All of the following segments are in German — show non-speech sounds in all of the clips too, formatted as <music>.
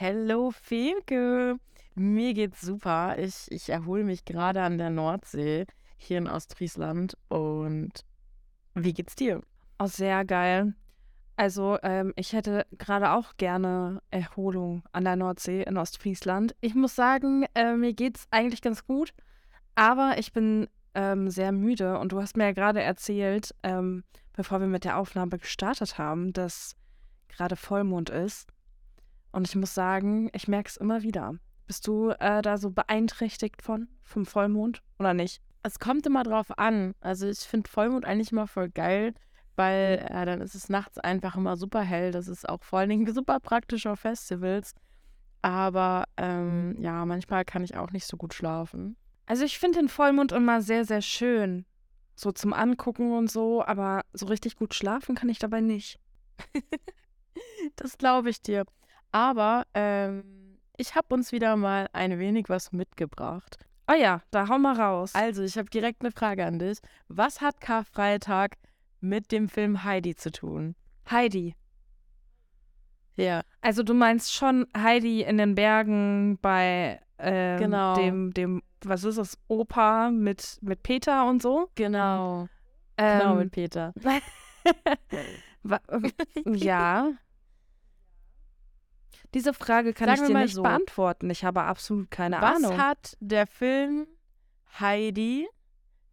Hello Femke. Mir geht's super. Ich, ich erhole mich gerade an der Nordsee hier in Ostfriesland. Und wie geht's dir? Oh, sehr geil. Also, ähm, ich hätte gerade auch gerne Erholung an der Nordsee in Ostfriesland. Ich muss sagen, äh, mir geht's eigentlich ganz gut, aber ich bin ähm, sehr müde und du hast mir ja gerade erzählt, ähm, bevor wir mit der Aufnahme gestartet haben, dass gerade Vollmond ist. Und ich muss sagen, ich merke es immer wieder. Bist du äh, da so beeinträchtigt von, vom Vollmond oder nicht? Es kommt immer drauf an. Also ich finde Vollmond eigentlich immer voll geil, weil äh, dann ist es nachts einfach immer super hell. Das ist auch vor allen Dingen <laughs> super praktisch auf Festivals. Aber ähm, ja, manchmal kann ich auch nicht so gut schlafen. Also ich finde den Vollmond immer sehr, sehr schön. So zum Angucken und so, aber so richtig gut schlafen kann ich dabei nicht. <laughs> das glaube ich dir. Aber ähm, ich habe uns wieder mal ein wenig was mitgebracht. Oh ja, da hau mal raus. Also, ich habe direkt eine Frage an dich. Was hat Karfreitag mit dem Film Heidi zu tun? Heidi. Ja. Also du meinst schon Heidi in den Bergen bei ähm, genau. dem, dem, was ist das, Opa mit, mit Peter und so? Genau. Ähm, genau, mit Peter. <laughs> <laughs> ja. Diese Frage kann Sagen ich dir nicht so. beantworten. Ich habe absolut keine Was Ahnung. hat der Film Heidi,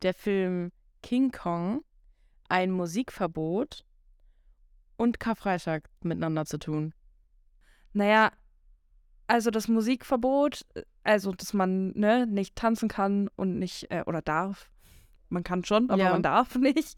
der Film King Kong, ein Musikverbot und Karfreitag miteinander zu tun? Naja, also das Musikverbot, äh, also dass man ne, nicht tanzen kann und nicht, äh, oder darf. Man kann schon, aber Ja. man darf <laughs> nicht.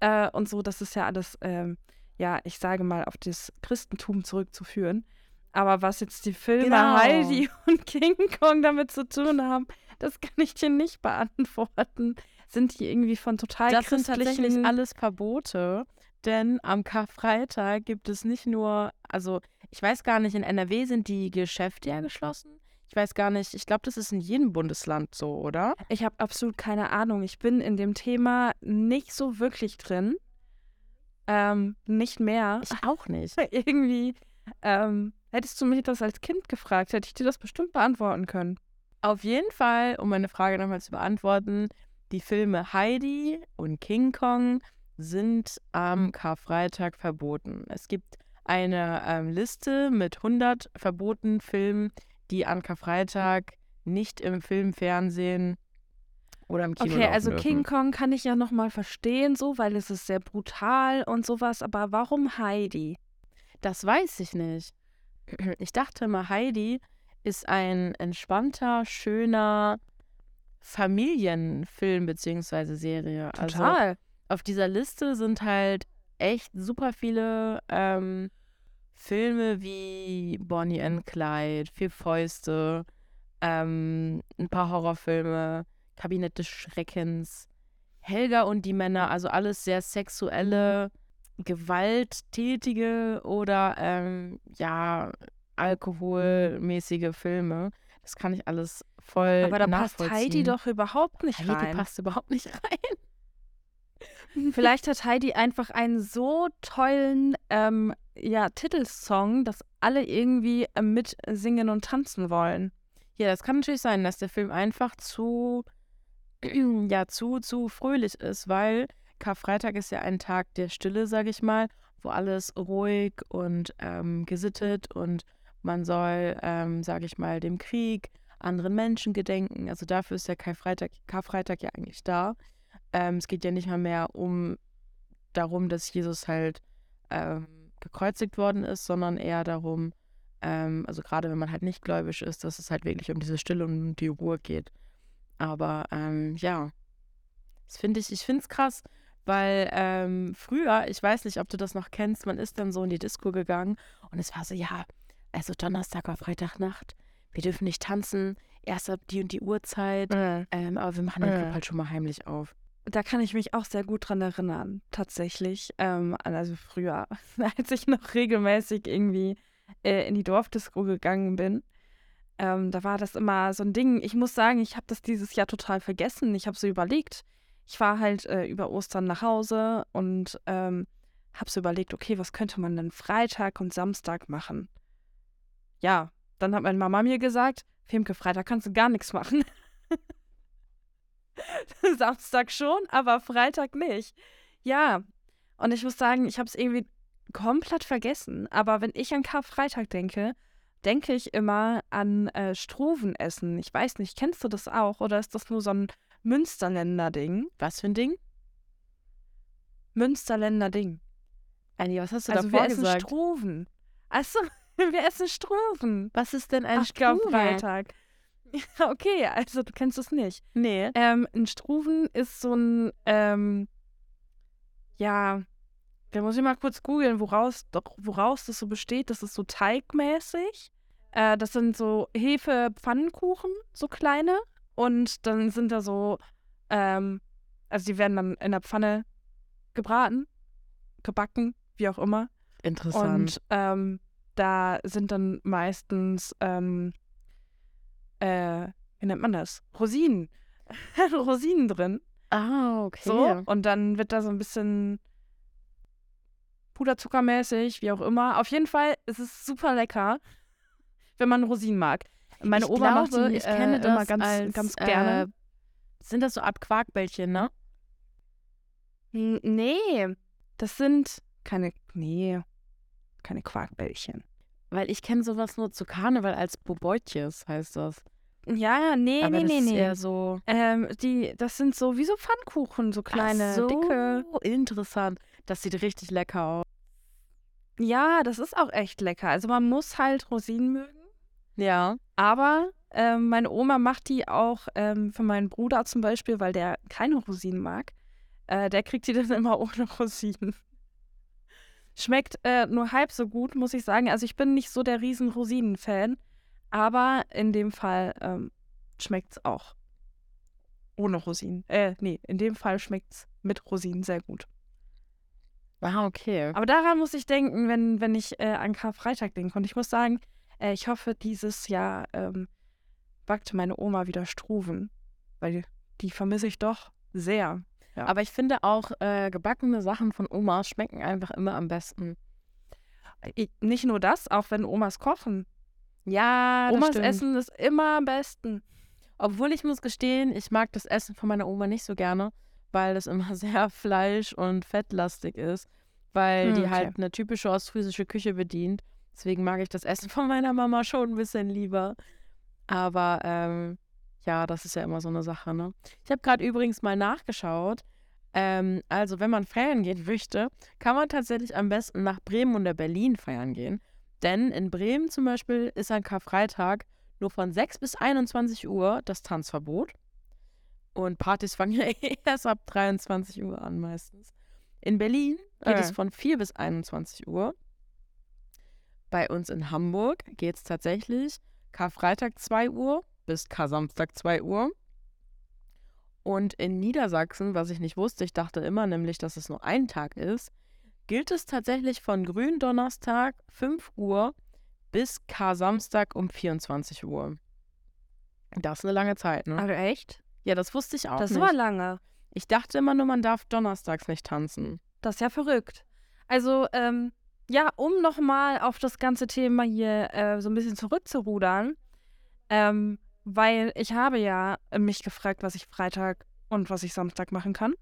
Äh, und so, das ist ja alles, ähm, ja, ich sage mal, auf das Christentum zurückzuführen. Aber was jetzt die Filme Genau. Heidi <laughs> und King Kong damit zu tun haben, das kann ich dir nicht beantworten. Sind die irgendwie von total Das sind tatsächlich christlichen... alles Verbote, denn am Karfreitag gibt es nicht nur, also ich weiß gar nicht, in NRW sind die Geschäfte ja geschlossen. Ich weiß gar nicht, ich glaube, das ist in jedem Bundesland so, oder? Ich habe absolut keine Ahnung. Ich bin in dem Thema nicht so wirklich drin. Ähm, nicht mehr. Ich auch nicht. <laughs> Irgendwie. Ähm, hättest du mich das als Kind gefragt, hätte ich dir das bestimmt beantworten können. Auf jeden Fall, um meine Frage nochmal zu beantworten, die Filme Heidi und King Kong sind am Karfreitag verboten. Es gibt eine ähm, Liste mit 100 verbotenen Filmen, die an Karfreitag nicht im Film, Fernsehen oder im Kino Okay, also dürfen. King Kong kann ich ja nochmal verstehen, so, weil es ist sehr brutal und sowas. Aber warum Heidi? Das weiß ich nicht. <clears throat> Ich dachte mal, Heidi ist ein entspannter, schöner Familienfilm bzw. Serie. Also Total. auf dieser Liste sind halt echt super viele ähm, Filme wie Bonnie and Clyde, Vier Fäuste, ähm, ein paar Horrorfilme, Kabinett des Schreckens, Helga und die Männer, also alles sehr sexuelle, gewalttätige oder ähm, ja, alkoholmäßige Filme. Das kann ich alles voll aber da passt. Heidi doch überhaupt nicht Heidi rein. passt überhaupt nicht rein. <laughs> Vielleicht hat Heidi einfach einen so tollen ja, Titelsong, dass alle irgendwie äh, mitsingen und tanzen wollen. Ja, das kann natürlich sein, dass der Film einfach zu, <clears throat> ja, zu, zu fröhlich ist, weil Karfreitag ist ja ein Tag der Stille, sage ich mal, wo alles ruhig und ähm, gesittet und man soll, ähm, sage ich mal, dem Krieg, anderen Menschen gedenken. Also dafür ist der Karfreitag, Karfreitag ja eigentlich da. Ähm, es geht ja nicht mal mehr um darum, dass Jesus halt ähm, gekreuzigt worden ist, sondern eher darum, ähm, also gerade wenn man halt nicht gläubig ist, dass es halt wirklich um diese Stille und die Ruhe geht. Aber ähm, ja, das finde ich, ich finde es krass, weil ähm, früher, ich weiß nicht, ob du das noch kennst, man ist dann so in die Disco gegangen und es war so, ja, also Donnerstag war Freitagnacht, wir dürfen nicht tanzen, erst ab die und die Uhrzeit, Äh, ähm, aber wir machen den Club halt schon mal heimlich auf. Da kann ich mich auch sehr gut dran erinnern, tatsächlich. Ähm, also früher, <laughs> als ich noch regelmäßig irgendwie äh, in die Dorfdisco gegangen bin. Ähm, da war das immer so ein Ding. Ich muss sagen, ich habe das dieses Jahr total vergessen. Ich habe so überlegt. Ich war halt äh, über Ostern nach Hause und ähm, habe so überlegt, okay, was könnte man denn Freitag und Samstag machen? Ja, dann hat meine Mama mir gesagt, Femke, Freitag kannst du gar nichts machen. <laughs> Samstag schon, aber Freitag nicht. Ja, und ich muss sagen, ich habe es irgendwie komplett vergessen. Aber wenn ich an Karfreitag denke, denke ich immer an äh, Struvenessen. Ich weiß nicht, kennst du das auch oder ist das nur so ein Münsterländer-Ding? Was für ein Ding? Münsterländer-Ding. Anni, was hast du Also davor wir essen gesagt? Struven. Achso, <laughs> wir essen Struven. Was ist denn ein Ach. Ja, <laughs> okay, also du kennst es nicht. Nee. Ähm, ein Struven ist so ein, ähm, ja, da muss ich mal kurz googeln, woraus, doch, woraus das so besteht. Das ist so teigmäßig. Äh, das sind so Hefe-Pfannkuchen, so kleine. Und dann sind da so, ähm, also die werden dann in der Pfanne gebraten, gebacken, wie auch immer. Interessant. Und ähm, da sind dann meistens, ähm, äh, wie nennt man das? Rosinen. <laughs> Rosinen drin. ah, okay. So. Und dann wird da so ein bisschen Puderzuckermäßig, wie auch immer. Auf jeden Fall ist es super lecker, wenn man Rosinen mag. Meine ich Oma glaube, macht die ich kenne äh, das immer ganz, als, ganz gerne. Äh, sind das so Art Quarkbällchen, ne? Nee, das sind keine, nee, keine Quarkbällchen. Weil ich kenne sowas nur zu Karneval als Bobeutjes, heißt das. Ja, nee, Aber nee, das nee, ist nee. eher so Ähm, die, das sind so wie so Pfannkuchen, so kleine, Ach so, dicke. interessant. Das sieht richtig lecker aus. Ja, das ist auch echt lecker. Also man muss halt Rosinen mögen. Ja. Aber ähm, meine Oma macht die auch ähm, für meinen Bruder zum Beispiel, weil der keine Rosinen mag. Äh, der kriegt die <laughs> dann immer ohne Rosinen. Schmeckt äh, nur halb so gut, muss ich sagen. Also ich bin nicht so der riesen Rosinen-Fan, aber in dem Fall ähm, schmeckt es auch ohne Rosinen. Äh, nee, in dem Fall schmeckt es mit Rosinen sehr gut. Ah, okay. Aber daran muss ich denken, wenn, wenn ich äh, an Karfreitag denke. Und ich muss sagen, äh, ich hoffe, dieses Jahr ähm, backt meine Oma wieder Struven. Weil die vermisse ich doch sehr. Ja. Aber ich finde auch, äh, gebackene Sachen von Omas schmecken einfach immer am besten. Ich, nicht nur das, auch wenn Omas kochen. Ja, Omas stimmt. Essen ist immer am besten. Obwohl ich muss gestehen, ich mag das Essen von meiner Oma nicht so gerne, weil das immer <laughs> sehr fleisch- und fettlastig ist, weil Hm, die okay. halt eine typische ostfriesische Küche bedient. Deswegen mag ich das Essen <laughs> von meiner Mama schon ein bisschen lieber. Aber ähm, ja, das ist ja immer so eine Sache, ne? Ich habe gerade übrigens mal nachgeschaut. Ähm, also, wenn man feiern gehen <laughs> möchte, kann man tatsächlich am besten nach Bremen oder Berlin feiern gehen. Denn in Bremen zum Beispiel ist an Karfreitag nur von 6 bis 21 Uhr das Tanzverbot. Und Partys <laughs> fangen ja erst ab 23 Uhr an meistens. In Berlin geht es Äh. von 4 bis 21 Uhr. Bei uns in Hamburg geht es tatsächlich Karfreitag 2 Uhr bis Kar-Samstag 2 Uhr. Und in Niedersachsen, was ich nicht wusste, ich dachte immer nämlich, dass es nur ein Tag ist, gilt es tatsächlich von Gründonnerstag 5 Uhr bis Kar-Samstag um 24 Uhr. Das ist eine lange Zeit, ne? Also echt? Ja, das wusste ich auch Das nicht. war lange. Ich dachte immer nur, man darf donnerstags nicht tanzen. Das ist ja verrückt. Also, ähm, ja, um nochmal auf das ganze Thema hier äh, so ein bisschen zurückzurudern, ähm, weil ich habe ja mich gefragt, was ich Freitag und was ich Samstag machen kann.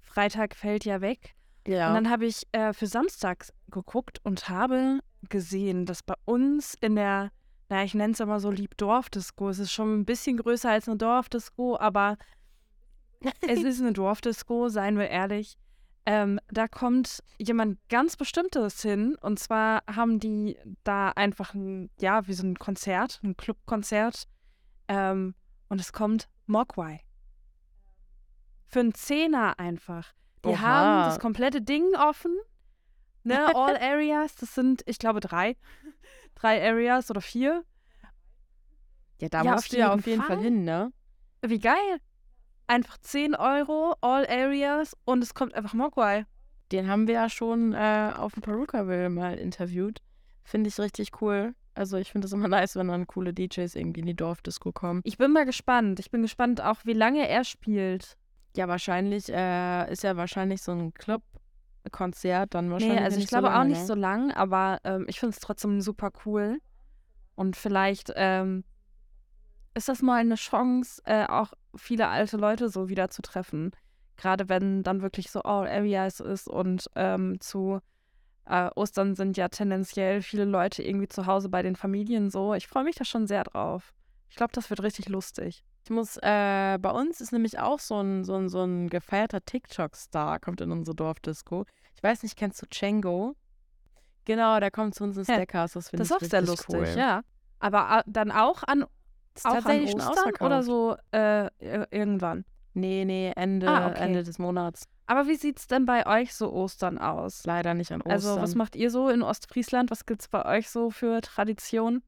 Freitag fällt ja weg. Ja. Und dann habe ich äh, für Samstags geguckt und habe gesehen, dass bei uns in der, naja, ich nenne es immer so lieb Dorfdisco, es ist schon ein bisschen größer als eine Dorfdisco, aber es <laughs> ist eine Dorfdisco, seien wir ehrlich. Ähm, da kommt jemand ganz Bestimmtes hin. Und zwar haben die da einfach ein, ja, wie so ein Konzert, ein Clubkonzert. Ähm, und es kommt Mogwai. Für einen Zehner einfach. Die Oha. haben das komplette Ding offen. Ne, <laughs> all areas, das sind, ich glaube, drei. drei Areas oder vier. Ja, da Ja, musst du ja auf jeden Fall Fall. hin, ne? Wie geil. Einfach 10 Euro, all Areas und es kommt einfach Mogwai. Den haben wir ja schon äh, auf dem Perukaville mal interviewt. Finde ich richtig cool. Also ich finde es immer <laughs> nice, wenn dann coole DJs irgendwie in die Dorfdisco kommen. Ich bin mal gespannt. Ich bin gespannt auch, wie lange er spielt. Ja, wahrscheinlich äh, ist ja wahrscheinlich so ein Club-Konzert dann wahrscheinlich Nee, also ich glaube so lange, auch nicht ne? so lang, aber ähm, ich finde es trotzdem super cool. Und vielleicht ähm, ist das mal eine Chance, äh, auch viele alte Leute so wieder zu treffen. Gerade wenn dann wirklich so All Areas ist und ähm, zu äh, Ostern sind ja tendenziell viele Leute irgendwie zu Hause bei den Familien so. Ich freue mich da schon sehr drauf. Ich glaube, das wird richtig lustig. Ich muss, äh, bei uns ist nämlich auch so ein, so ein, so ein gefeierter TikTok-Star, kommt in unsere Dorfdisco. Ich weiß nicht, kennst du Django? Genau, der kommt zu uns ins Ja, Deckhaus. Das finde Das ich ist auch sehr lustig, cool. ja. Aber äh, dann auch an, Ist auch tatsächlich an schon Ostern oder so äh, ir- irgendwann. Nee, nee, Ende, Ah, okay. Ende des Monats. Aber wie sieht's denn bei euch so Ostern aus? Leider nicht an Ostern. Also, was macht ihr so in Ostfriesland? Was gibt's bei euch so für Traditionen?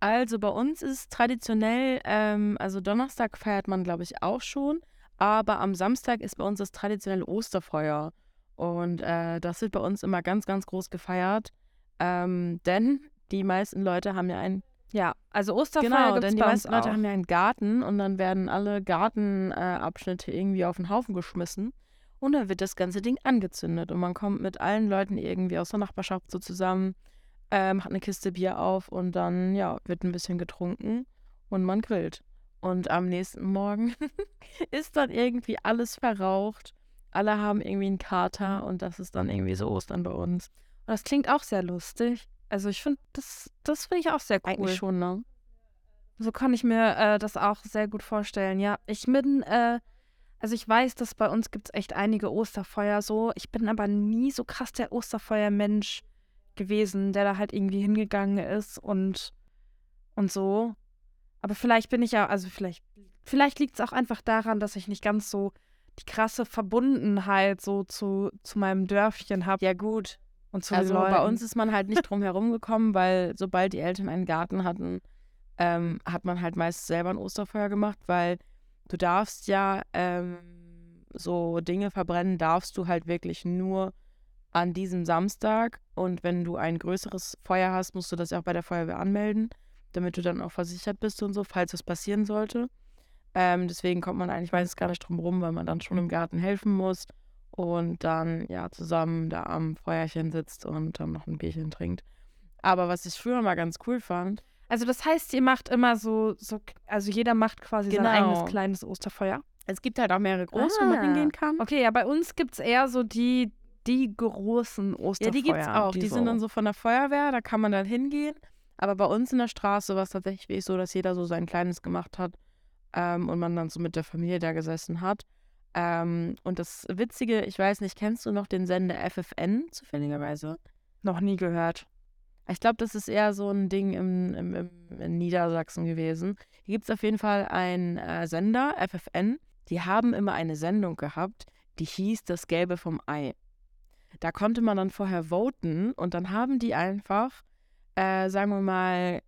Also bei uns ist traditionell, ähm, also Donnerstag feiert man, glaube ich, auch schon, aber am Samstag ist bei uns das traditionelle Osterfeuer. Und äh, das wird bei uns immer ganz, ganz groß gefeiert. Ähm, denn die meisten Leute haben ja einen, Ja, also Osterfeuer genau, gibt's denn die meisten Leute auch. haben ja einen Garten und dann werden alle Gartenabschnitte äh, irgendwie auf den Haufen geschmissen. Und dann wird das ganze Ding angezündet und man kommt mit allen Leuten irgendwie aus der Nachbarschaft so zusammen, äh, macht eine Kiste Bier auf und dann, ja, wird ein bisschen getrunken und man grillt. Und am nächsten Morgen <laughs> ist dann irgendwie alles verraucht. Alle haben irgendwie einen Kater und das ist dann irgendwie so Ostern bei uns. Und das klingt auch sehr lustig. Also ich finde, das, das finde ich auch sehr cool. Eigentlich schon, ne? So kann ich mir äh, das auch sehr gut vorstellen. Ja, ich bin, äh, also ich weiß, dass bei uns gibt es echt einige Osterfeuer so. Ich bin aber nie so krass der Osterfeuermensch gewesen, der da halt irgendwie hingegangen ist und, und so. Aber vielleicht bin ich ja, also vielleicht, vielleicht liegt es auch einfach daran, dass ich nicht ganz so die krasse Verbundenheit so zu, zu meinem Dörfchen habe Ja, gut. Und zu Also bei uns ist man halt nicht drum herum gekommen, weil sobald die Eltern einen Garten hatten, ähm, hat man halt meist selber ein Osterfeuer gemacht, weil du darfst ja ähm, so Dinge verbrennen, darfst du halt wirklich nur an diesem Samstag. Und wenn du ein größeres Feuer hast, musst du das ja auch bei der Feuerwehr anmelden, damit du dann auch versichert bist und so, falls was passieren sollte. Ähm, deswegen kommt man eigentlich meistens gar nicht drum rum, weil man dann schon im Garten helfen muss und dann ja zusammen da am Feuerchen sitzt und dann noch ein Bierchen trinkt. Aber was ich früher mal ganz cool fand, Also das heißt, ihr macht immer so, so also jeder macht quasi sein Genau. eigenes kleines Osterfeuer. es gibt halt auch mehrere große, wo man Ah, hingehen kann. Okay, ja, bei uns gibt es eher so die, die großen Osterfeuer. Ja, die gibt's auch. Die, so. sind dann so von der Feuerwehr, da kann man dann hingehen. Aber bei uns in der Straße war es tatsächlich so, dass jeder so sein kleines gemacht hat ähm, und man dann so mit der Familie da gesessen hat. Ähm, und das Witzige, ich weiß nicht, kennst du noch den Sender FFN zufälligerweise? Noch nie gehört. Ich glaube, das ist eher so ein Ding im, im, im, in Niedersachsen gewesen. Hier gibt es auf jeden Fall einen äh, Sender, FFN. Die haben immer eine Sendung gehabt, die hieß Das Gelbe vom Ei. Da konnte man dann vorher voten und dann haben die einfach, äh, sagen wir mal,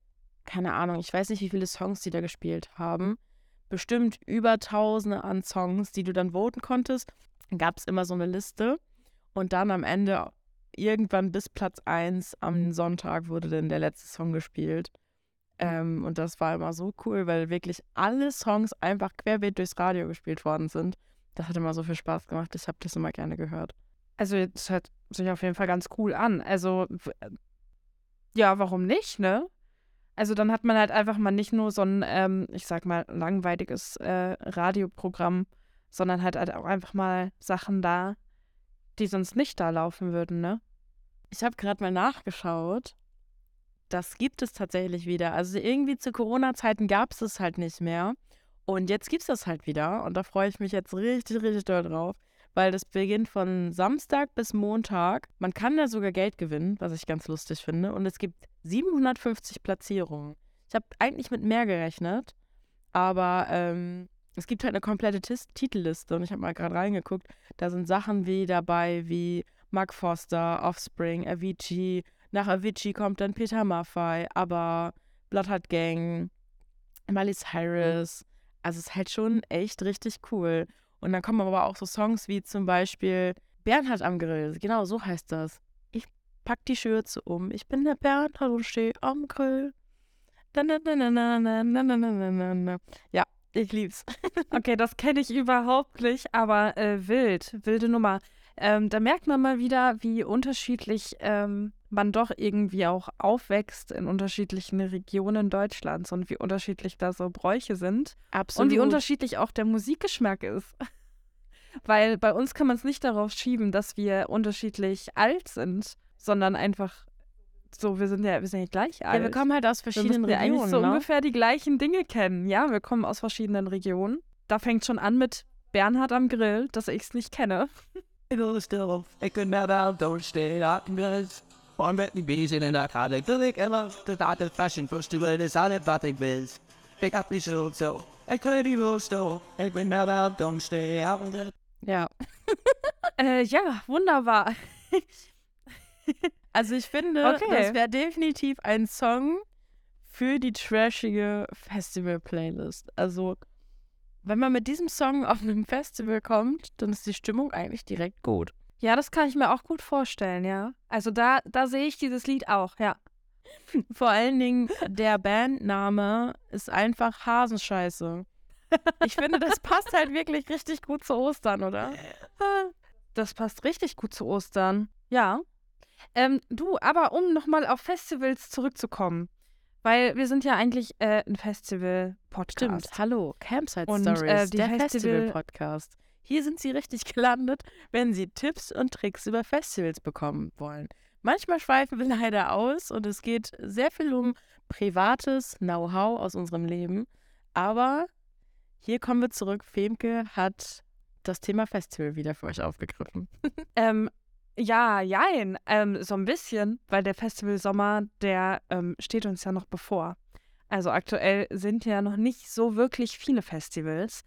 keine Ahnung, ich weiß nicht, wie viele Songs die da gespielt haben. Bestimmt über Tausende an Songs, die du dann voten konntest. Dann gab es immer so eine Liste und dann am Ende irgendwann bis Platz 1 am Sonntag wurde dann der letzte Song gespielt. Ähm, und das war immer so cool, weil wirklich alle Songs einfach querbeet durchs Radio gespielt worden sind. Das hat immer so viel Spaß gemacht. Ich habe das immer gerne gehört. Also das hört sich auf jeden Fall ganz cool an. Also ja, warum nicht, ne? Also dann hat man halt einfach mal nicht nur so ein, ähm, ich sag mal, langweiliges äh, Radioprogramm, sondern halt, halt auch einfach mal Sachen da, die sonst nicht da laufen würden, ne? Ich habe gerade mal nachgeschaut. Das gibt es tatsächlich wieder. Also irgendwie zu Corona-Zeiten gab es es halt nicht mehr. Und jetzt gibt es das halt wieder. Und da freue ich mich jetzt richtig, richtig doll drauf. Weil das beginnt von Samstag bis Montag. Man kann da sogar Geld gewinnen, was ich ganz lustig finde. Und es gibt 750 Platzierungen. Ich habe eigentlich mit mehr gerechnet. Aber ähm, es gibt halt eine komplette Tis Titelliste. Und ich habe mal gerade reingeguckt. Da sind Sachen wie dabei wie Mark Foster, Offspring, Avicii, Nach Avicii kommt dann Peter Maffay, aber Bloodheart Gang, Miley Cyrus. Also es ist halt schon echt richtig cool. Und dann kommen aber auch so Songs wie zum Beispiel Bernhard am Grill. Genau, so heißt das. Ich pack die Schürze um. Ich bin der Bernhard und stehe am Grill. Ja, ich lieb's. Okay, das kenne ich überhaupt nicht, aber äh, wild, wilde Nummer. Ähm, da merkt man mal wieder, wie unterschiedlich ähm, man doch irgendwie auch aufwächst in unterschiedlichen Regionen Deutschlands und wie unterschiedlich da so Bräuche sind. Absolut. Und wie unterschiedlich auch der Musikgeschmack ist. <laughs> Weil bei uns kann man es nicht darauf schieben, dass wir unterschiedlich alt sind, sondern einfach so, wir sind ja, wir sind ja gleich alt. Ja, wir kommen halt aus verschiedenen wir Regionen. eigentlich so ne? ungefähr die gleichen Dinge kennen. Ja, wir kommen aus verschiedenen Regionen. Da fängt schon an mit Bernhard am Grill, dass ich es nicht kenne. <laughs> still, ik kan net out, don't stay out in bed. On met die bezig en dat had ik. Dat ik en de data fashion festival is aan het wat ik wil. Ik heb niet zo zo. Ik kan niet wel stil. Ik ben net out, don't stay out bed. Ja. <laughs> Äh, ja, wunderbar. <laughs> Also ich finde, Okay. das wäre definitiv ein Song für die trashige Festival-Playlist. Also, wenn man mit diesem Song auf einem Festival kommt, dann ist die Stimmung eigentlich direkt gut. Ja, das kann ich mir auch gut vorstellen, ja. Also da, da sehe ich dieses Lied auch, ja. <laughs> Vor allen Dingen, der Bandname ist einfach Hasenscheiße. Ich finde, das passt halt wirklich richtig gut zu Ostern, oder? Das passt richtig gut zu Ostern. Ja. Ähm, du, aber um nochmal auf Festivals zurückzukommen, weil wir sind ja eigentlich äh, ein Festival-Podcast. Stimmt. Hallo, Campsite Und, Stories, äh, die der Festival- Festival-Podcast. Hier sind Sie richtig <laughs> gelandet, wenn Sie Tipps und Tricks über Festivals bekommen wollen. Manchmal schweifen wir <laughs> leider aus und es geht sehr viel um privates Know-how aus unserem Leben. Aber hier kommen wir zurück. Femke hat das Thema Festival wieder für euch aufgegriffen. <laughs> Ähm, ja, jein, ähm, so ein bisschen, weil der Festivalsommer, der ähm, steht uns ja noch bevor. Also aktuell sind ja noch nicht so wirklich viele Festivals,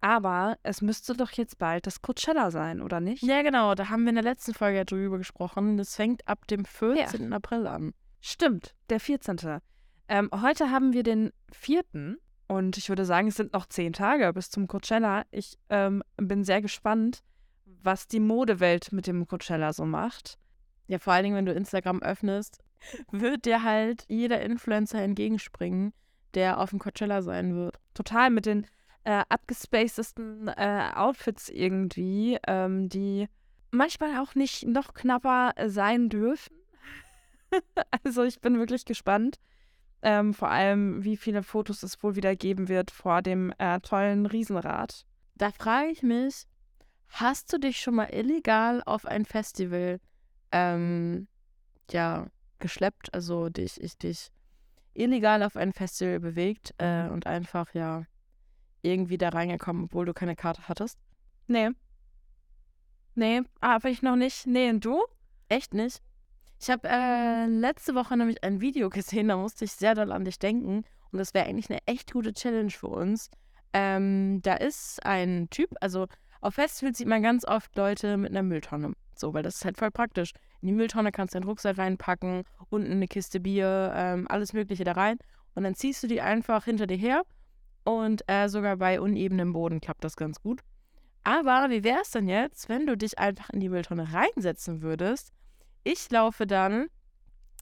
aber es müsste doch jetzt bald das Coachella sein, oder nicht? Ja, genau, da haben wir in der letzten Folge ja drüber gesprochen. Das fängt ab dem 14. April an. Stimmt, der 14. Ähm, heute haben wir den 4. und ich würde sagen, es sind noch zehn Tage bis zum Coachella. Ich ähm, bin sehr gespannt, was die Modewelt mit dem Coachella so macht. Ja, vor allen Dingen, wenn du Instagram öffnest, wird dir halt jeder Influencer entgegenspringen, der auf dem Coachella sein wird. Total mit den äh, abgespacedesten äh, Outfits irgendwie, ähm, die manchmal auch nicht noch knapper sein dürfen. <laughs> also ich bin wirklich gespannt. Ähm, vor allem, wie viele Fotos es wohl wieder geben wird vor dem äh, tollen Riesenrad. Da frage ich mich, hast du dich schon mal illegal auf ein Festival ähm, ja, geschleppt, also dich, ich dich illegal auf ein Festival bewegt äh, und einfach ja irgendwie da reingekommen, obwohl du keine Karte hattest? Nee. Nee, habe ich noch nicht. Nee, und du? Echt nicht? Ich habe äh, letzte Woche nämlich ein Video gesehen, da musste ich sehr doll an dich denken. Und das wäre eigentlich eine echt gute Challenge für uns. Ähm, da ist ein Typ, also auf Festivals sieht man ganz oft Leute mit einer Mülltonne. So, weil das ist halt voll praktisch. In die Mülltonne kannst du deinen Rucksack reinpacken, unten eine Kiste Bier, ähm, alles Mögliche da rein. Und dann ziehst du die einfach hinter dir her. Und äh, sogar bei unebenem Boden klappt das ganz gut. Aber wie wäre es denn jetzt, wenn du dich einfach in die Mülltonne reinsetzen würdest? Ich laufe dann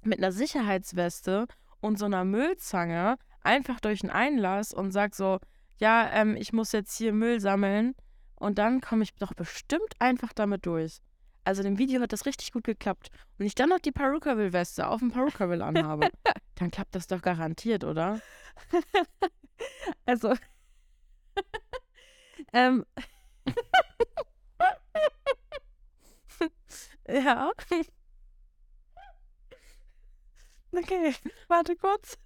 mit einer Sicherheitsweste und so einer Müllzange einfach durch den Einlass und sag so, ja, ähm, ich muss jetzt hier Müll sammeln und dann komme ich doch bestimmt einfach damit durch. Also dem Video hat das richtig gut geklappt. Und ich dann noch die Perukaville-Weste auf dem Perukaville anhabe, <laughs> dann klappt das doch garantiert, oder? Also. <laughs> ähm. <laughs> Ja. Okay, warte kurz.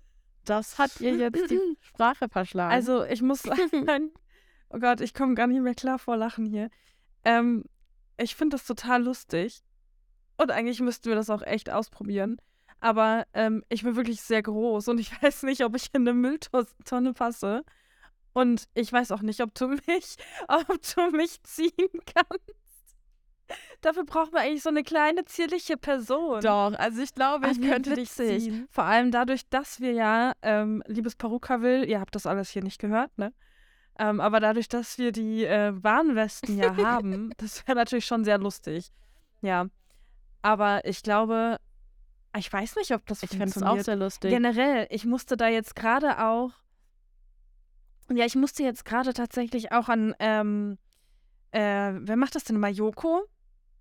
Das hat ihr jetzt die <clears throat> Sprache verschlagen. Also, ich muss sagen, oh Gott, ich komme gar nicht mehr klar vor Lachen hier. Ähm, ich finde das total lustig. Und eigentlich müssten wir das auch echt ausprobieren. Aber ähm, ich bin wirklich sehr groß und ich <laughs> weiß nicht, ob ich in eine Mülltonne passe. Und ich weiß auch nicht, ob du <laughs> mich, ob du mich ziehen <laughs> kannst. Dafür braucht man eigentlich so eine kleine, zierliche Person. Doch, also ich glaube, ich wie könnte dich witzig. ziehen. Vor allem dadurch, dass wir ja, ähm, liebes Peruka will, ihr habt das alles hier nicht gehört, ne? Ähm, aber dadurch, dass wir die äh, Warnwesten ja haben, <laughs> das wäre natürlich schon sehr lustig. Ja. Aber ich glaube, ich weiß nicht, ob das Ich fände es auch funktioniert. sehr lustig. Generell, ich musste da jetzt gerade auch, ja, ich musste jetzt gerade tatsächlich auch an, ähm, äh, wer macht das denn immer? Joko?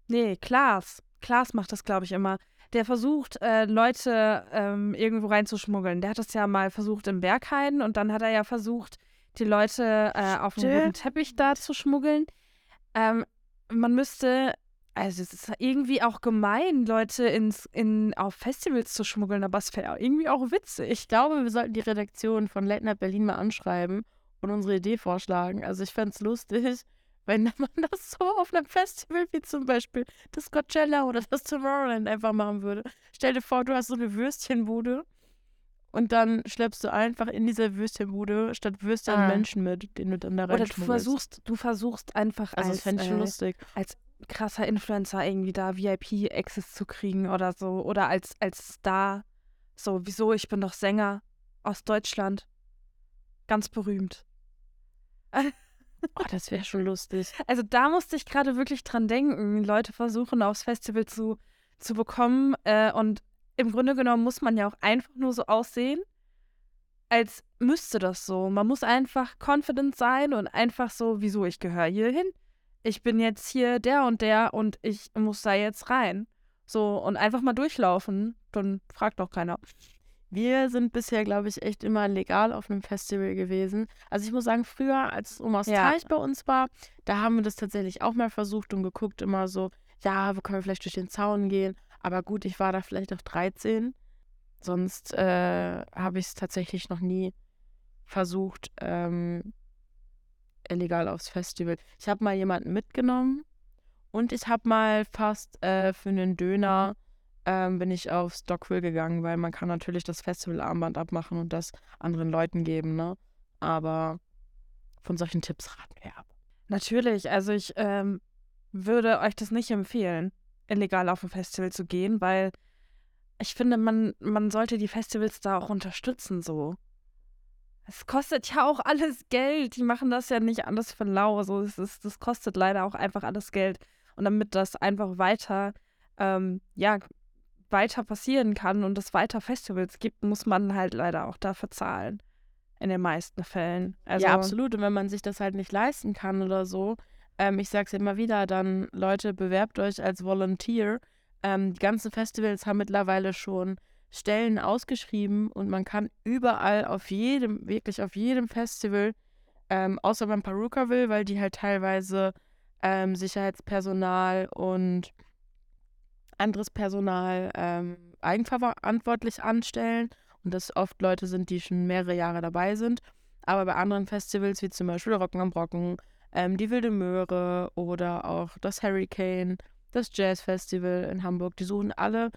Nee, Klaas. Klaas macht das, glaube ich, immer. Der versucht, äh, Leute ähm, irgendwo reinzuschmuggeln. Der hat das ja mal versucht im Berghain und dann hat er ja versucht, die Leute äh, auf dem roten. Teppich da zu schmuggeln. Ähm, man müsste, also es ist irgendwie auch gemein, Leute ins, in, auf Festivals zu schmuggeln, aber es wäre irgendwie auch witzig. Ich glaube, wir sollten die Redaktion von Late Night Berlin mal anschreiben und unsere Idee vorschlagen. Also ich fände es lustig, <laughs> wenn <laughs> man das so auf einem Festival wie zum Beispiel das Coachella oder das Tomorrowland einfach machen würde. Stell dir vor, du hast so eine Würstchenbude und dann schleppst du einfach in dieser Würstchenbude statt Würstchen Ah. Menschen mit, den du dann da Oder du versuchst, du versuchst einfach Also das als, fände ich schon äh, lustig. krasser Influencer irgendwie da VIP-Access zu kriegen oder so. Oder als, als Star. So, wieso? Ich bin doch Sänger aus Deutschland. Ganz berühmt. Oh, das wäre schon lustig. <laughs> Also da musste ich gerade wirklich dran denken. Leute versuchen aufs Festival zu, zu bekommen. Äh, und im Grunde genommen muss man ja auch einfach nur so aussehen, als müsste das so. Man muss einfach confident sein und einfach so, wieso ich gehöre hier hin. Ich bin jetzt hier der und der und ich muss da jetzt rein. So, und einfach mal durchlaufen. Dann fragt doch keiner. Wir sind bisher, glaube ich, echt immer legal auf einem Festival gewesen. Also ich muss sagen, früher, als es Omas Ja. Teich bei uns war, da haben wir das tatsächlich auch mal versucht und geguckt, immer so, ja, wo können wir vielleicht durch den Zaun gehen? Aber gut, ich war da vielleicht auch 13. Sonst äh, habe ich es tatsächlich noch nie versucht, ähm, illegal aufs Festival. Ich habe mal jemanden mitgenommen und ich habe mal fast äh, für einen Döner ähm, bin ich aufs Dockville gegangen, weil man kann natürlich das Festivalarmband abmachen und das anderen Leuten geben, ne? Aber von solchen Tipps raten wir ab. Natürlich, also ich ähm, würde euch das nicht empfehlen, illegal auf ein Festival zu gehen, weil ich finde, man, man sollte die Festivals da auch unterstützen so. Es kostet ja auch alles Geld. Die machen das ja nicht alles für lau. So, das, ist, das kostet leider auch einfach alles Geld. Und damit das einfach weiter, ähm, ja, weiter passieren kann und es weiter Festivals gibt, muss man halt leider auch dafür zahlen. In den meisten Fällen. Also, ja, absolut. Und wenn man sich das halt nicht leisten kann oder so, ähm, ich sag's immer wieder, dann Leute, bewerbt euch als Volunteer. Ähm, die ganzen Festivals haben mittlerweile schon Stellen ausgeschrieben und man kann überall auf jedem, wirklich auf jedem Festival, ähm, außer beim Perukaville, weil die halt teilweise ähm, Sicherheitspersonal und anderes Personal ähm, eigenverantwortlich anstellen und das oft Leute sind, die schon mehrere Jahre dabei sind. Aber bei anderen Festivals, wie zum Beispiel Rocken am Brocken, ähm, die Wilde Möhre oder auch das Hurricane, das Jazz Festival in Hamburg, die suchen alle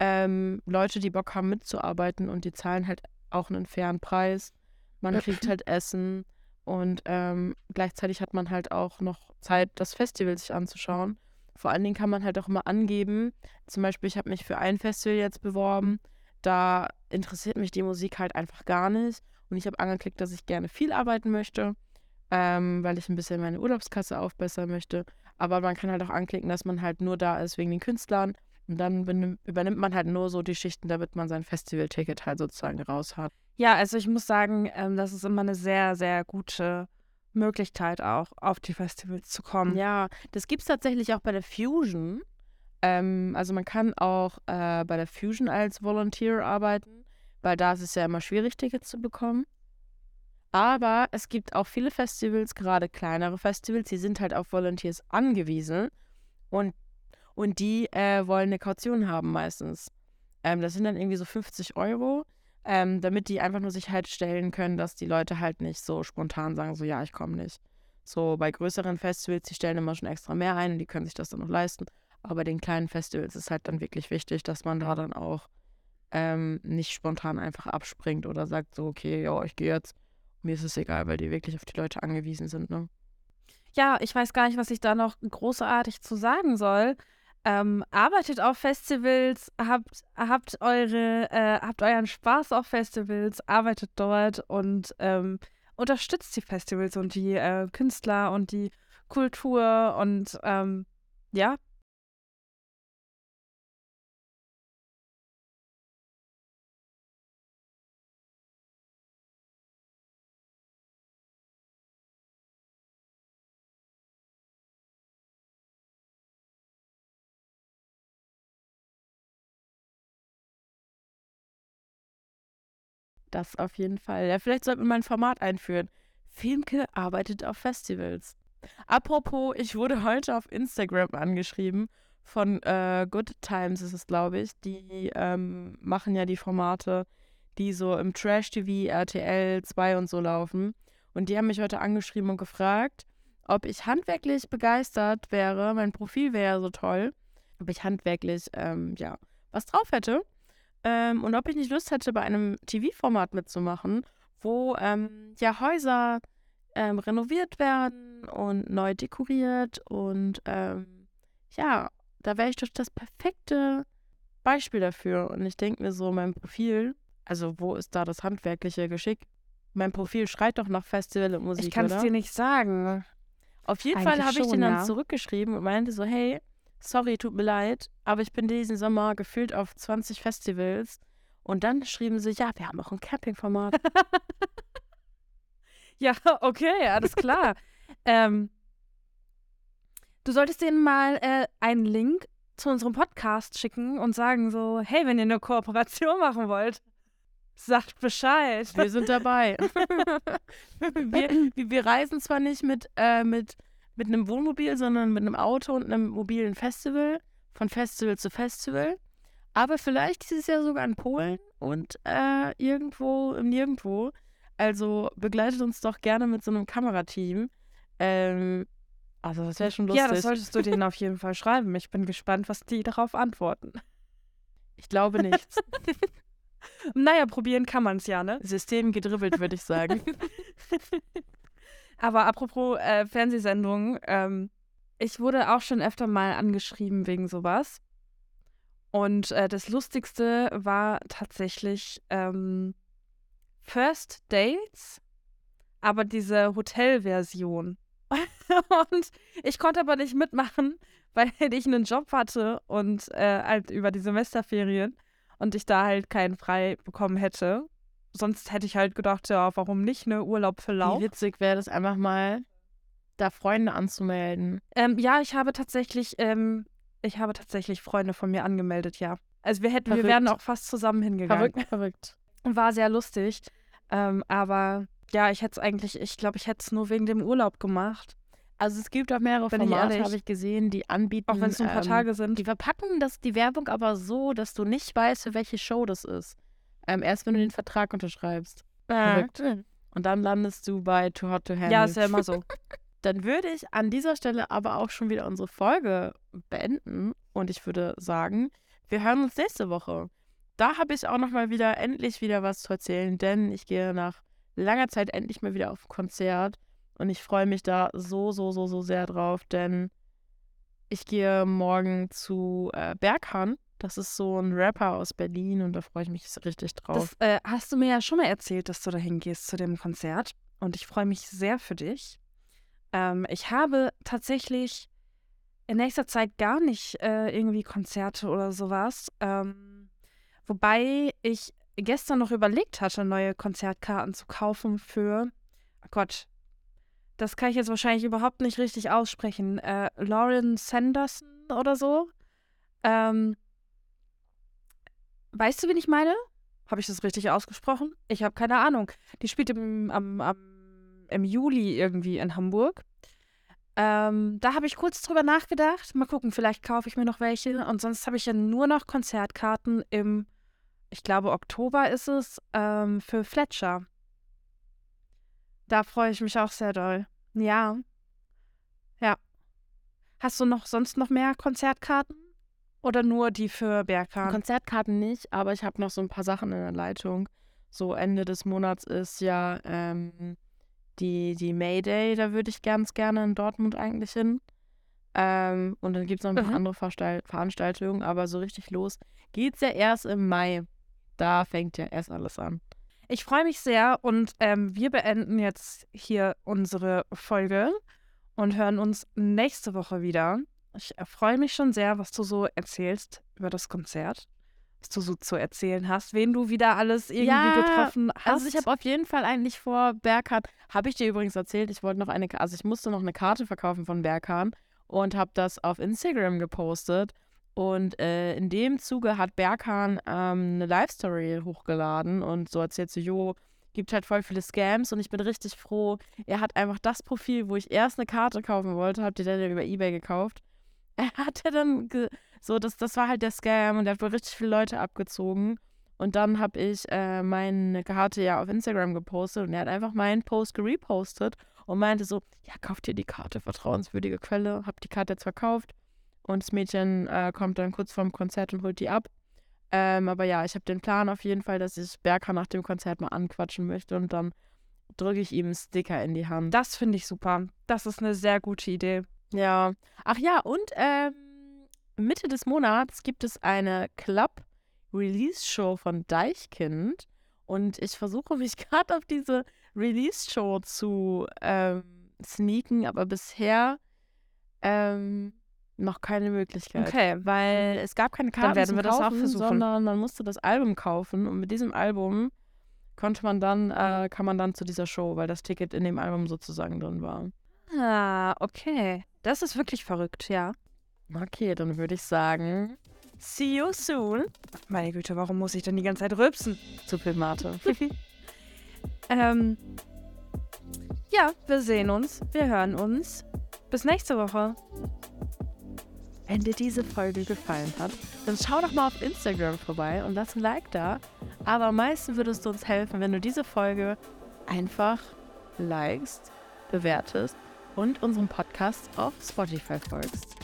ähm, Leute, die Bock haben mitzuarbeiten und die zahlen halt auch einen fairen Preis. Man kriegt halt Essen und ähm, gleichzeitig hat man halt auch noch Zeit, das Festival sich anzuschauen. Vor allen Dingen kann man halt auch immer angeben. Zum Beispiel, ich habe mich für ein Festival jetzt beworben. Da interessiert mich die Musik halt einfach gar nicht. Und ich habe angeklickt, dass ich gerne viel arbeiten möchte, ähm, weil ich ein bisschen meine Urlaubskasse aufbessern möchte. Aber man kann halt auch anklicken, dass man halt nur da ist wegen den Künstlern. Und dann übernimmt man halt nur so die Schichten, damit man sein Festivalticket halt sozusagen raus hat. Ja, also ich muss sagen, ähm, das ist immer eine sehr, sehr gute Möglichkeit auch, auf die Festivals zu kommen. Ja, das gibt es tatsächlich auch bei der Fusion. Ähm, also man kann auch äh, bei der Fusion als Volunteer arbeiten, weil da ist es ja immer schwierig, Tickets zu bekommen. Aber es gibt auch viele Festivals, gerade kleinere Festivals, die sind halt auf Volunteers angewiesen und, und die äh, wollen eine Kaution haben meistens. Ähm, das sind dann irgendwie so 50 Euro, ähm, damit die einfach nur sicherstellen können, dass die Leute halt nicht so spontan sagen, so ja, ich komme nicht. So bei größeren Festivals, die stellen immer schon extra mehr ein und die können sich das dann noch leisten. Aber bei den kleinen Festivals ist halt dann wirklich wichtig, dass man da dann auch ähm, nicht spontan einfach abspringt oder sagt so, okay, ja, ich gehe jetzt. Mir ist es egal, weil die wirklich auf die Leute angewiesen sind, ne? ja, ich weiß gar nicht, was ich da noch großartig zu sagen soll. Ähm, arbeitet auf Festivals, habt, habt, eure, äh, habt euren Spaß auf Festivals, arbeitet dort und ähm, unterstützt die Festivals und die äh, Künstler und die Kultur und ähm, ja, Das auf jeden Fall. Ja, vielleicht sollten wir mal ein Format einführen. Filmke arbeitet auf Festivals. Apropos, ich wurde heute auf Instagram angeschrieben von äh, Good Times ist es, glaube ich. Die ähm, machen ja die Formate, die so im Trash-TV, RTL 2 und so laufen. Und die haben mich heute angeschrieben und gefragt, ob ich handwerklich begeistert wäre. Mein Profil wäre ja so toll. Ob ich handwerklich, ähm, ja, was drauf hätte. Ähm, und ob ich nicht Lust hätte, bei einem TV-Format mitzumachen, wo ähm, ja Häuser ähm, renoviert werden und neu dekoriert. Und ähm, ja, da wäre ich doch das perfekte Beispiel dafür. Und ich denke mir so, mein Profil, also wo ist da das handwerkliche Geschick? Mein Profil schreit doch nach Festival und Musik, ich kann es dir nicht sagen. Auf jeden Fall Eigentlich habe ich den dann ja. zurückgeschrieben und meinte so, hey, sorry, tut mir leid, aber ich bin diesen Sommer gefühlt auf 20 Festivals. Und dann schrieben sie, ja, wir haben auch ein Campingformat. <laughs> Ja, okay, alles klar. <laughs> ähm, du solltest denen mal äh, einen Link zu unserem Podcast schicken und sagen so, hey, wenn ihr eine Kooperation machen wollt, sagt Bescheid. Wir sind dabei. <laughs> wir, wir, reisen zwar nicht mit, äh, mit, mit einem Wohnmobil, sondern mit einem Auto und einem mobilen Festival, von Festival zu Festival. Aber vielleicht dieses Jahr sogar in Polen und äh, irgendwo im Nirgendwo. Also begleitet uns doch gerne mit so einem Kamerateam. Ähm, also das wäre schon lustig. Ja, das solltest du denen auf jeden Fall schreiben. Ich bin gespannt, was die darauf antworten. ich glaube nichts. <laughs> Naja, probieren kann man es ja, ne? System gedribbelt, würde ich sagen. <laughs> Aber apropos äh, Fernsehsendungen, ähm, ich wurde auch schon öfter mal angeschrieben wegen sowas. Und äh, das Lustigste war tatsächlich ähm, First Dates, aber diese Hotelversion. <laughs> und ich konnte aber nicht mitmachen, weil ich einen Job hatte und äh, halt über die Semesterferien und ich da halt keinen frei bekommen hätte. Sonst hätte ich halt gedacht, ja, warum nicht, ne? Urlaub für Lauch. Wie witzig wäre das einfach mal, da Freunde anzumelden. Ähm, ja, ich habe tatsächlich, ähm, ich habe tatsächlich Freunde von mir angemeldet, ja. Also wir hätten, Verrückt. wir wären auch fast zusammen hingegangen. Verrückt, verrückt. War sehr lustig. Ähm, aber ja, ich hätte es eigentlich, ich glaube, ich hätte es nur wegen dem Urlaub gemacht. Also es gibt auch mehrere Bin Formate, habe ich gesehen, die anbieten. Auch wenn es nur ein paar ähm, Tage sind. Die verpacken das, die Werbung aber so, dass du nicht weißt, für welche Show das ist. Ähm, erst wenn du den Vertrag unterschreibst. Verrückt. Und dann landest du bei Too Hot to Handle. Ja, ist ja immer so. <laughs> Dann würde ich an dieser Stelle aber auch schon wieder unsere Folge beenden. Und ich würde sagen, wir hören uns nächste Woche. Da habe ich auch noch mal wieder endlich wieder was zu erzählen, denn ich gehe nach langer Zeit endlich mal wieder auf ein Konzert. Und ich freue mich da so, so, so, so sehr drauf, denn ich gehe morgen zu äh, Berghahn. Das ist so ein Rapper aus Berlin und da freue ich mich richtig drauf. Das äh, hast du mir ja schon mal erzählt, dass du dahin gehst zu dem Konzert. Und ich freue mich sehr für dich. Ähm, ich habe tatsächlich in nächster Zeit gar nicht äh, irgendwie Konzerte oder sowas. Ähm, wobei ich gestern noch überlegt hatte, neue Konzertkarten zu kaufen für, oh Gott, das kann ich jetzt wahrscheinlich überhaupt nicht richtig aussprechen. Äh, Lauren Sanderson oder so. Ähm, weißt du, wen ich meine? Habe ich das richtig ausgesprochen? Ich habe keine Ahnung. Die spielt im, am, am, im Juli irgendwie in Hamburg. Ähm, da habe ich kurz drüber nachgedacht. Mal gucken, vielleicht kaufe ich mir noch welche. Und sonst habe ich ja nur noch Konzertkarten im, ich glaube, Oktober ist es, ähm, für Fletcher. Da freue ich mich auch sehr doll. Ja. Ja. Hast du noch sonst noch mehr Konzertkarten? Oder nur die für Berghahn? Konzertkarten nicht, aber ich habe noch so ein paar Sachen in der Leitung. So Ende des Monats ist ja ähm, die, die Mayday, da würde ich ganz gerne in Dortmund eigentlich hin. Ähm, und dann gibt es noch ein paar Mhm. andere Verstell- Veranstaltungen, aber so richtig los geht's ja erst im Mai. Da fängt ja erst alles an. Ich freue mich sehr und ähm, wir beenden jetzt hier unsere Folge und hören uns nächste Woche wieder. Ich freue mich schon sehr, was du so erzählst über das Konzert, was du so zu erzählen hast, wen du wieder alles irgendwie Ja, getroffen hast. Also ich habe auf jeden Fall eigentlich vor Berghahn, habe ich dir übrigens erzählt, ich wollte noch eine, also ich musste noch eine Karte verkaufen von Berghahn und habe das auf Instagram gepostet. Und äh, in dem Zuge hat Berghahn ähm, eine Live-Story hochgeladen und so erzählt so, jo, gibt halt voll viele Scams und ich bin richtig froh. Er hat einfach das Profil, wo ich erst eine Karte kaufen wollte, habt ihr dann über Ebay gekauft. <laughs> Er hat ja dann, so, das, das war halt der Scam und er hat wohl richtig viele Leute abgezogen. Und dann habe ich äh, meine Karte ja auf Instagram gepostet und er hat einfach meinen Post gerepostet und meinte so, ja, kauft ihr die Karte, vertrauenswürdige Quelle. Hab die Karte jetzt verkauft und das Mädchen äh, kommt dann kurz vorm Konzert und holt die ab. Ähm, aber ja, ich habe den Plan auf jeden Fall, dass ich Berka nach dem Konzert mal anquatschen möchte und dann drücke ich ihm einen Sticker in die Hand. das finde ich super. Das ist eine sehr gute Idee. Ja. Ach ja, und ähm, Mitte des Monats gibt es eine Club-Release-Show von Deichkind. Und ich versuche mich <laughs> gerade auf diese Release-Show zu ähm, sneaken, aber bisher ähm, noch keine Möglichkeit. Okay. Weil es gab keine Karten Dann werden wir das auch kaufen, versuchen. sondern man musste das Album kaufen und mit diesem Album konnte man dann, äh, kann man dann zu dieser Show, weil das Ticket in dem Album sozusagen drin war. Ah, okay. Das ist wirklich verrückt, ja. Okay, dann würde ich sagen, see you soon. Meine Güte, warum muss ich denn die ganze Zeit rülpsen? Zu viel Mate. <laughs> Ähm, ja, wir sehen uns, wir hören uns. Bis nächste Woche. Wenn dir diese Folge gefallen hat, dann schau doch mal auf Instagram vorbei und lass ein Like da. Aber am meisten würdest du uns helfen, wenn du diese Folge einfach likest, bewertest und unserem Podcast auf Spotify folgst.